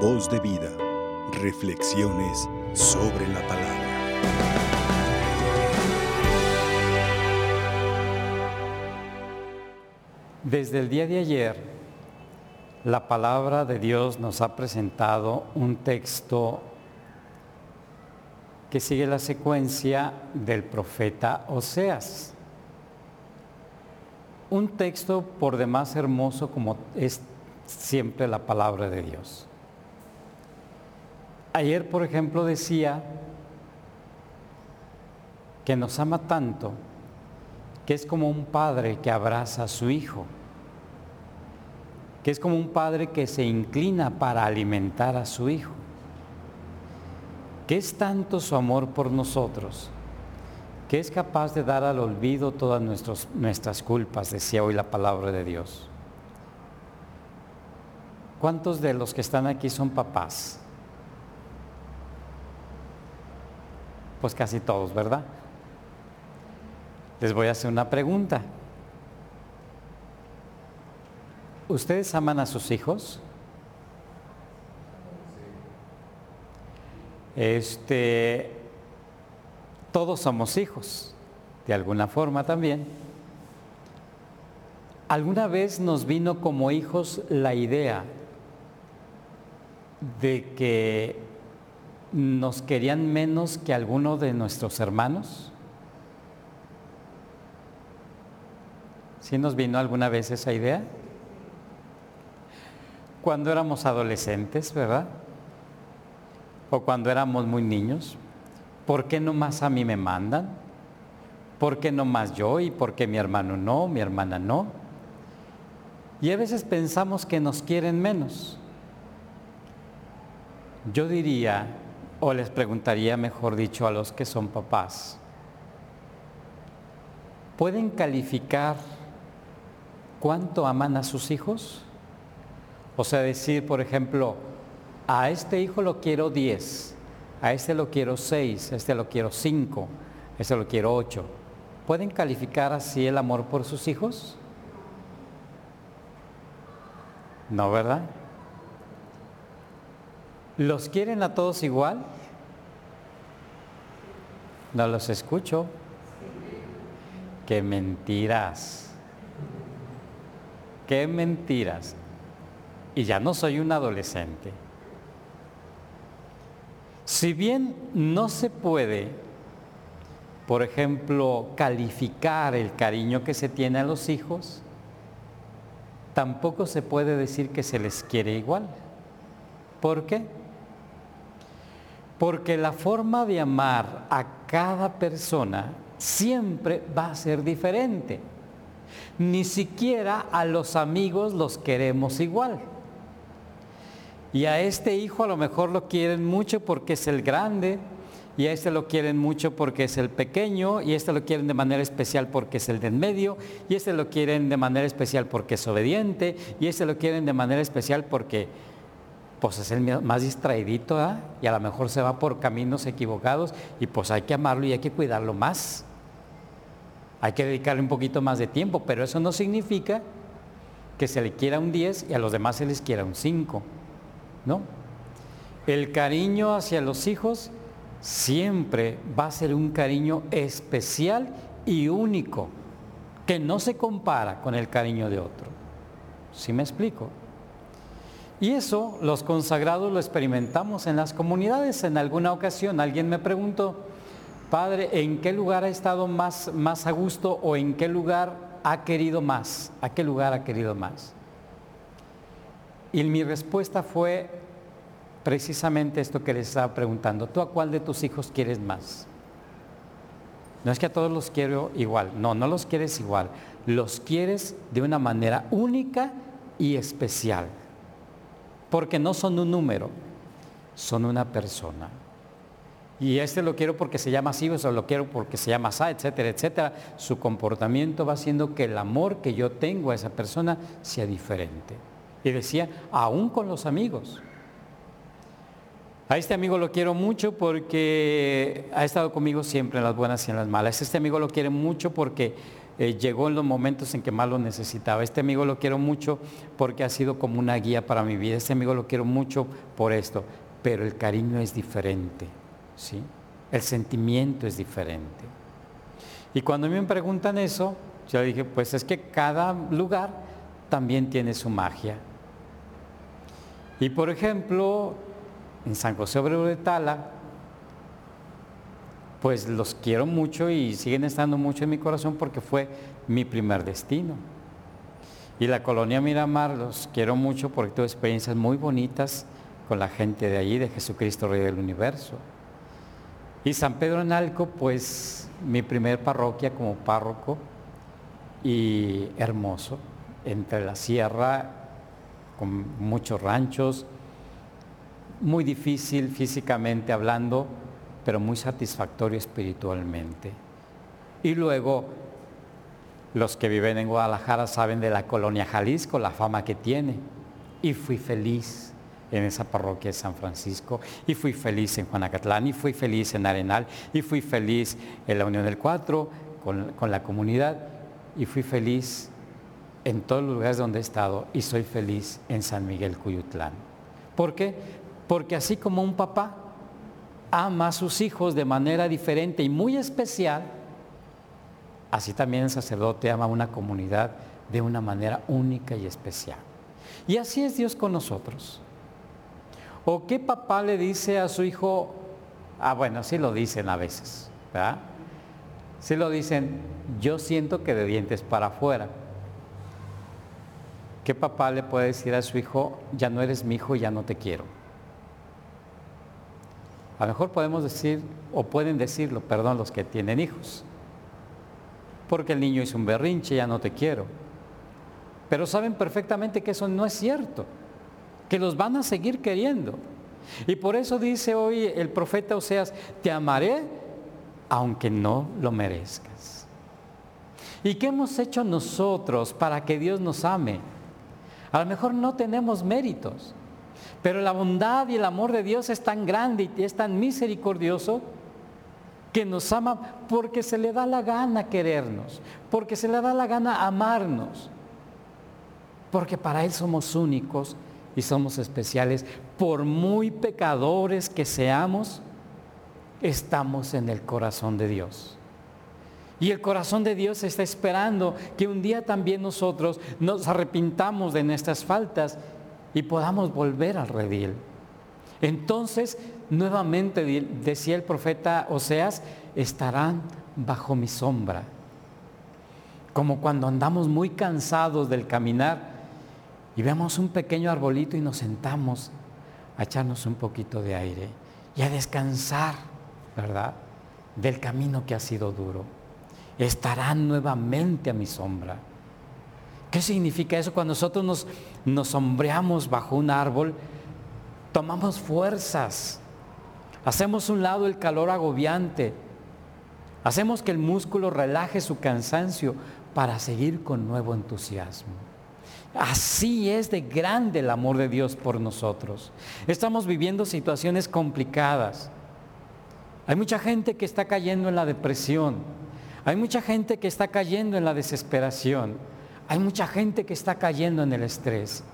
Voz de vida. Reflexiones sobre la palabra. Desde el día de ayer, la palabra de Dios nos ha presentado un texto que sigue la secuencia del profeta Oseas. Un texto por demás hermoso como es siempre la palabra de Dios. Ayer, por ejemplo, decía que nos ama tanto que es como un padre que abraza a su hijo, que es como un padre que se inclina para alimentar a su hijo, que es tanto su amor por nosotros, que es capaz de dar al olvido todas nuestras culpas, decía hoy la palabra de Dios. ¿Cuántos de los que están aquí son papás? Pues casi todos, ¿verdad? Les voy a hacer una pregunta. ¿Ustedes aman a sus hijos? Este, todos somos hijos, de alguna forma también. ¿Alguna vez nos vino como hijos la idea de que nos querían menos que alguno de nuestros hermanos? ¿Sí nos vino alguna vez esa idea? Cuando éramos adolescentes, ¿verdad? O cuando éramos muy niños. ¿Por qué no más a mí me mandan? ¿Por qué no más yo y por qué mi hermano no, mi hermana no? Y a veces pensamos que nos quieren menos. Yo diría, o les preguntaría, mejor dicho, a los que son papás, ¿pueden calificar cuánto aman a sus hijos? O sea, decir, por ejemplo, a este hijo lo quiero 10, a este lo quiero 6, a este lo quiero 5, a este lo quiero 8. ¿Pueden calificar así el amor por sus hijos? No, ¿verdad? ¿Los quieren a todos igual? No los escucho. Qué mentiras. Qué mentiras. Y ya no soy un adolescente. Si bien no se puede, por ejemplo, calificar el cariño que se tiene a los hijos, tampoco se puede decir que se les quiere igual. ¿Por qué? Porque la forma de amar a cada persona siempre va a ser diferente. Ni siquiera a los amigos los queremos igual. Y a este hijo a lo mejor lo quieren mucho porque es el grande, y a este lo quieren mucho porque es el pequeño, y a este lo quieren de manera especial porque es el del medio, y a este lo quieren de manera especial porque es obediente, y a este lo quieren de manera especial porque pues es el más distraidito ¿ah? y a lo mejor se va por caminos equivocados y pues hay que amarlo y hay que cuidarlo más. Hay que dedicarle un poquito más de tiempo, pero eso no significa que se le quiera un 10 y a los demás se les quiera un 5. ¿No? El cariño hacia los hijos siempre va a ser un cariño especial y único, que no se compara con el cariño de otro. ¿Sí me explico? Y eso los consagrados lo experimentamos en las comunidades. En alguna ocasión alguien me preguntó, Padre, ¿en qué lugar ha estado más, más a gusto o en qué lugar ha querido más? ¿A qué lugar ha querido más? Y mi respuesta fue precisamente esto que les estaba preguntando. ¿Tú a cuál de tus hijos quieres más? No es que a todos los quiero igual, no, no los quieres igual, los quieres de una manera única y especial porque no son un número, son una persona. Y este lo quiero porque se llama así, o lo quiero porque se llama así, etcétera, etcétera. Su comportamiento va haciendo que el amor que yo tengo a esa persona sea diferente. Y decía, aún con los amigos. A este amigo lo quiero mucho porque ha estado conmigo siempre en las buenas y en las malas. Este amigo lo quiere mucho porque eh, llegó en los momentos en que más lo necesitaba. Este amigo lo quiero mucho porque ha sido como una guía para mi vida. Este amigo lo quiero mucho por esto. Pero el cariño es diferente, ¿sí? El sentimiento es diferente. Y cuando me preguntan eso, yo dije, pues es que cada lugar también tiene su magia. Y por ejemplo, en San José Obrero de Tala, pues los quiero mucho y siguen estando mucho en mi corazón porque fue mi primer destino. Y la colonia Miramar los quiero mucho porque tuve experiencias muy bonitas con la gente de allí, de Jesucristo Rey del Universo. Y San Pedro en Alco, pues mi primer parroquia como párroco y hermoso, entre la sierra, con muchos ranchos, muy difícil físicamente hablando, pero muy satisfactorio espiritualmente. Y luego, los que viven en Guadalajara saben de la colonia Jalisco, la fama que tiene. Y fui feliz en esa parroquia de San Francisco, y fui feliz en Juanacatlán, y fui feliz en Arenal, y fui feliz en la Unión del Cuatro, con, con la comunidad, y fui feliz en todos los lugares donde he estado, y soy feliz en San Miguel Cuyutlán. ¿Por qué? Porque así como un papá ama a sus hijos de manera diferente y muy especial, así también el sacerdote ama a una comunidad de una manera única y especial. Y así es Dios con nosotros. ¿O qué papá le dice a su hijo? Ah, bueno, sí lo dicen a veces, ¿verdad? Sí lo dicen, yo siento que de dientes para afuera. ¿Qué papá le puede decir a su hijo, ya no eres mi hijo, ya no te quiero? A lo mejor podemos decir, o pueden decirlo, perdón, los que tienen hijos. Porque el niño hizo un berrinche, ya no te quiero. Pero saben perfectamente que eso no es cierto, que los van a seguir queriendo. Y por eso dice hoy el profeta Oseas, te amaré aunque no lo merezcas. ¿Y qué hemos hecho nosotros para que Dios nos ame? A lo mejor no tenemos méritos, pero la bondad y el amor de Dios es tan grande y es tan misericordioso que nos ama porque se le da la gana querernos, porque se le da la gana amarnos, porque para Él somos únicos y somos especiales. Por muy pecadores que seamos, estamos en el corazón de Dios. Y el corazón de Dios está esperando que un día también nosotros nos arrepintamos de nuestras faltas y podamos volver al redil. Entonces, nuevamente decía el profeta Oseas, estarán bajo mi sombra. Como cuando andamos muy cansados del caminar y vemos un pequeño arbolito y nos sentamos a echarnos un poquito de aire y a descansar, ¿verdad? Del camino que ha sido duro. Estarán nuevamente a mi sombra. ¿Qué significa eso? Cuando nosotros nos, sombreamos bajo un árbol, tomamos fuerzas, hacemos un lado el calor agobiante, hacemos que el músculo relaje su cansancio para seguir con nuevo entusiasmo. Así es de grande el amor de Dios por nosotros. Estamos viviendo situaciones complicadas. Hay mucha gente que está cayendo en la depresión. Hay mucha gente que está cayendo en la desesperación. Hay mucha gente que está cayendo en el estrés.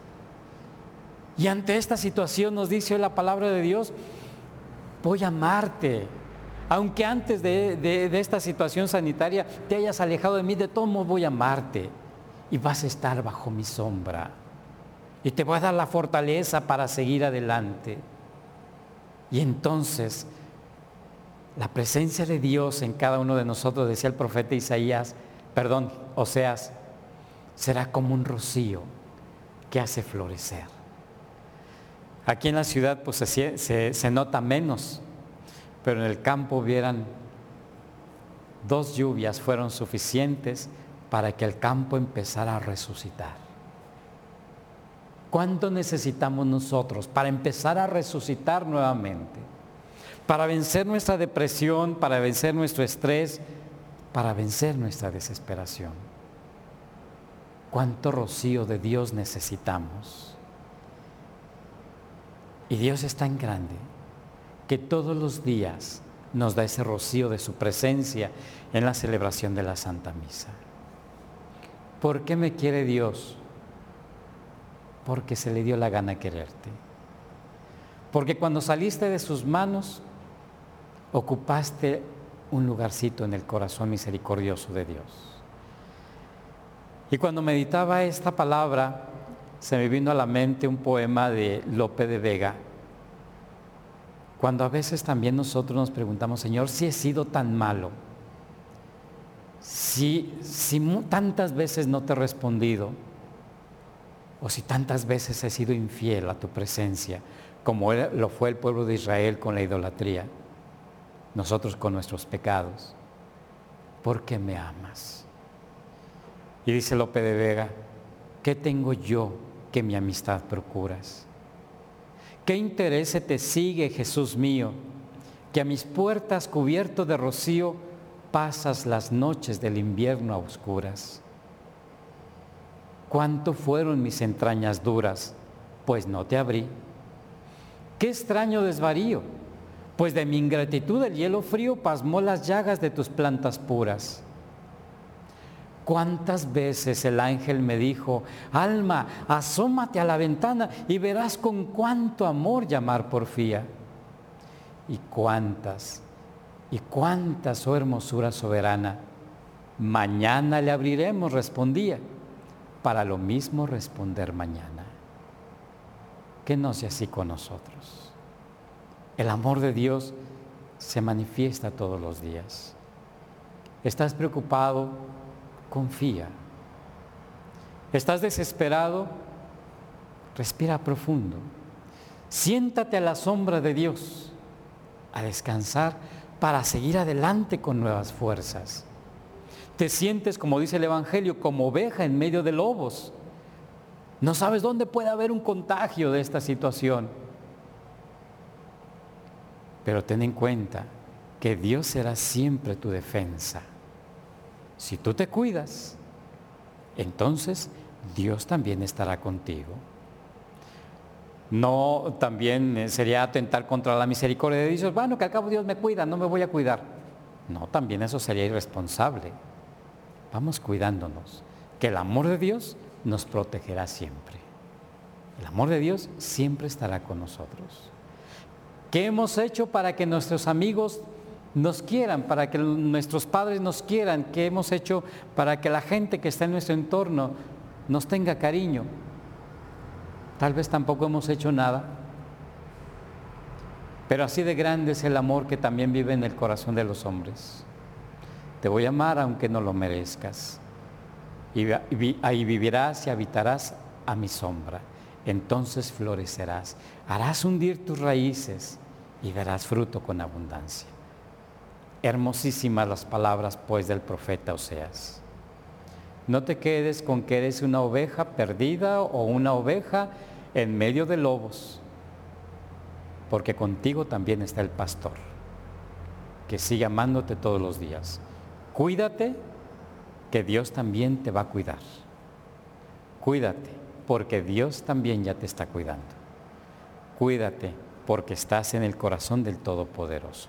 Y ante esta situación nos dice hoy la palabra de Dios, voy a amarte. Aunque antes de, esta situación sanitaria te hayas alejado de mí, de todo modo voy a amarte. Y vas a estar bajo mi sombra. Y te voy a dar la fortaleza para seguir adelante. Y entonces, la presencia de Dios en cada uno de nosotros, decía el profeta Isaías, perdón, Oseas, será como un rocío que hace florecer. Aquí en la ciudad pues se, nota menos, pero en el campo hubieran dos lluvias fueron suficientes para que el campo empezara a resucitar. ¿Cuánto necesitamos nosotros para empezar a resucitar nuevamente? Para vencer nuestra depresión, para vencer nuestro estrés, para vencer nuestra desesperación cuánto rocío de Dios necesitamos. Y Dios es tan grande que todos los días nos da ese rocío de su presencia en la celebración de la Santa Misa. ¿Por qué me quiere Dios? Porque se le dio la gana quererte. Porque cuando saliste de sus manos, ocupaste un lugarcito en el corazón misericordioso de Dios. Y cuando meditaba esta palabra, se me vino a la mente un poema de Lope de Vega, cuando a veces también nosotros nos preguntamos, Señor, si he sido tan malo, si, si tantas veces no te he respondido, o si tantas veces he sido infiel a tu presencia, como lo fue el pueblo de Israel con la idolatría, nosotros con nuestros pecados, ¿por qué me amas? Y dice Lope de Vega, ¿qué tengo yo que mi amistad procuras? ¿Qué interés te sigue, Jesús mío, que a mis puertas cubierto de rocío pasas las noches del invierno a oscuras? ¿Cuánto fueron mis entrañas duras? Pues no te abrí. Qué extraño desvarío, pues de mi ingratitud el hielo frío pasmó las llagas de tus plantas puras. ¿Cuántas veces el ángel me dijo, alma, asómate a la ventana y verás con cuánto amor llamar porfía? Y cuántas, y cuántas, oh hermosura soberana, mañana le abriremos, respondía, para lo mismo responder mañana. Que no sea así con nosotros. El amor de Dios se manifiesta todos los días. ¿Estás preocupado? Confía. ¿Estás desesperado? Respira profundo. Siéntate a la sombra de Dios, a descansar para seguir adelante con nuevas fuerzas. Te sientes, como dice el Evangelio, como oveja en medio de lobos. No sabes dónde puede haber un contagio de esta situación. Pero ten en cuenta que Dios será siempre tu defensa. Si tú te cuidas, entonces Dios también estará contigo. No también eh, sería atentar contra la misericordia de Dios, bueno, que al cabo Dios me cuida, no me voy a cuidar. No, también eso sería irresponsable. Vamos cuidándonos, que el amor de Dios nos protegerá siempre. El amor de Dios siempre estará con nosotros. ¿Qué hemos hecho para que nuestros amigos nos quieran, para que nuestros padres nos quieran, que hemos hecho para que la gente que está en nuestro entorno nos tenga cariño. Tal vez tampoco hemos hecho nada, pero así de grande es el amor que también vive en el corazón de los hombres. Te voy a amar aunque no lo merezcas. Y ahí vivirás y habitarás a mi sombra. Entonces florecerás. Harás hundir tus raíces y darás fruto con abundancia. Hermosísimas las palabras pues del profeta Oseas. No te quedes con que eres una oveja perdida o una oveja en medio de lobos, porque contigo también está el pastor, que sigue amándote todos los días. Cuídate, que Dios también te va a cuidar. Cuídate, porque Dios también ya te está cuidando. Cuídate, porque estás en el corazón del Todopoderoso.